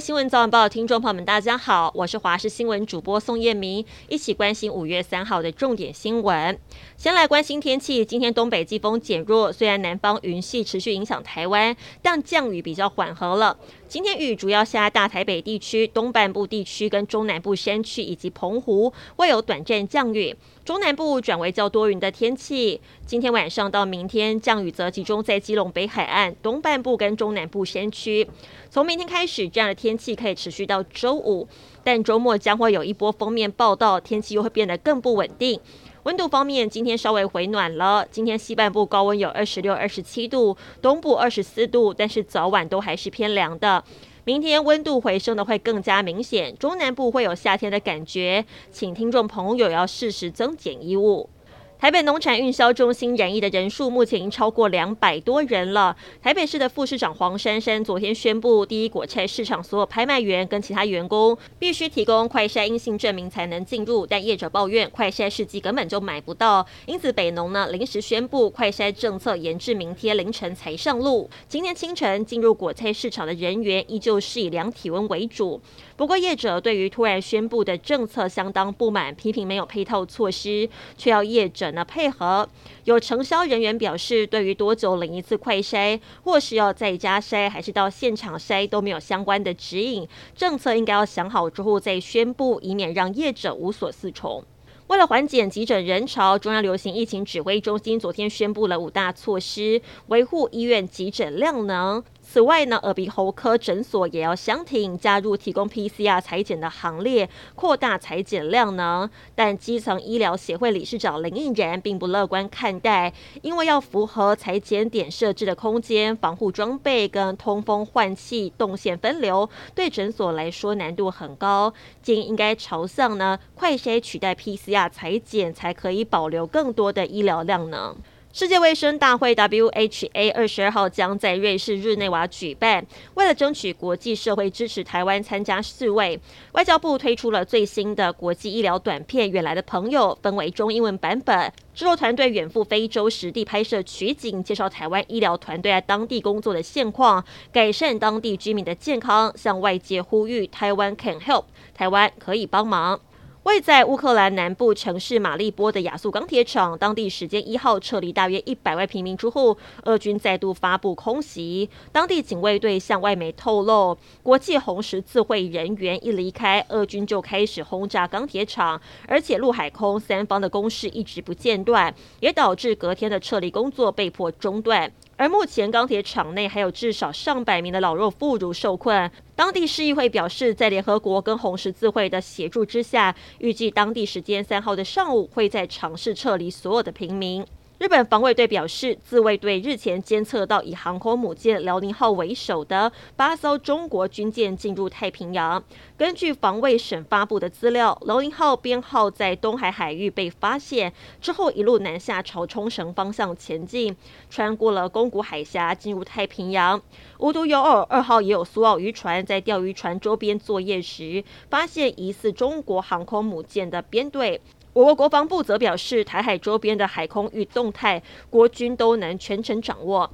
新闻早晚报的听众朋友们，大家好，我是华视新闻主播宋燕明，一起关心五月三号的重点新闻。先来关心天气，今天东北季风减弱，虽然南方云系持续影响台湾，但降雨比较缓和了。今天雨主要下大台北地区、东半部地区跟中南部山区以及澎湖，会有短暂降雨。中南部转为较多云的天气。今天晚上到明天，降雨则集中在基隆北海岸、东半部跟中南部山区。从明天开始，这样的天气可以持续到周五，但周末将会有一波锋面报到，天气又会变得更不稳定。温度方面，今天稍微回暖了。今天西半部高温有二十六、二十七度，东部二十四度，但是早晚都还是偏凉的。明天温度回升的会更加明显，中南部会有夏天的感觉，请听众朋友要适时增减衣物。台北农产运销中心染疫的人数目前已经超过两百多人了。台北市的副市长黄珊珊昨天宣布，第一果菜市场所有拍卖员跟其他员工必须提供快筛阴性证明才能进入，但业者抱怨快筛试剂根本就买不到，因此北农呢临时宣布快筛政策延至明天凌晨才上路。今天清晨进入果菜市场的人员依旧是以量体温为主，不过业者对于突然宣布的政策相当不满，批评没有配套措施，却要业者。的配合，有承销人员表示，对于多久领一次快筛，或是要在家筛，还是到现场筛，都没有相关的指引。政策应该要想好之后再宣布，以免让业者无所适从。为了缓解急诊人潮，中央流行疫情指挥中心昨天宣布了五大措施，维护医院急诊量能。此外呢，耳鼻喉科诊所也要相挺，加入提供 PCR 裁剪的行列，扩大裁剪量呢。但基层医疗协会理事长林毅然并不乐观看待，因为要符合裁剪点设置的空间、防护装备跟通风换气、动线分流，对诊所来说难度很高。建议应该朝向呢快筛取代 PCR 裁剪，才可以保留更多的医疗量能。世界卫生大会 （WHA） 二十二号将在瑞士日内瓦举办。为了争取国际社会支持台湾参加世卫，外交部推出了最新的国际医疗短片《远来的朋友》，分为中英文版本。制作团队远赴非洲实地拍摄取景，介绍台湾医疗团队在当地工作的现况，改善当地居民的健康，向外界呼吁台湾 can help，台湾可以帮忙。位在乌克兰南部城市马利波的亚速钢铁厂，当地时间一号撤离大约一百万平民之后，俄军再度发布空袭。当地警卫队向外媒透露，国际红十字会人员一离开，俄军就开始轰炸钢铁厂，而且陆海空三方的攻势一直不间断，也导致隔天的撤离工作被迫中断。而目前钢铁厂内还有至少上百名的老弱妇孺受困。当地市议会表示，在联合国跟红十字会的协助之下，预计当地时间三号的上午会再尝试撤离所有的平民。日本防卫队表示，自卫队日前监测到以航空母舰辽宁号为首的八艘中国军舰进入太平洋。根据防卫省发布的资料，辽宁号编号在东海海域被发现之后，一路南下朝冲绳方向前进，穿过了宫古海峡进入太平洋。无独有偶，二号也有苏澳渔船在钓鱼船周边作业时，发现疑似中国航空母舰的编队。我国国防部则表示，台海周边的海空域动态，国军都能全程掌握。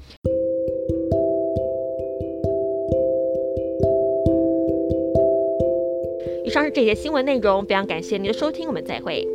以上是这些新闻内容，非常感谢您的收听，我们再会。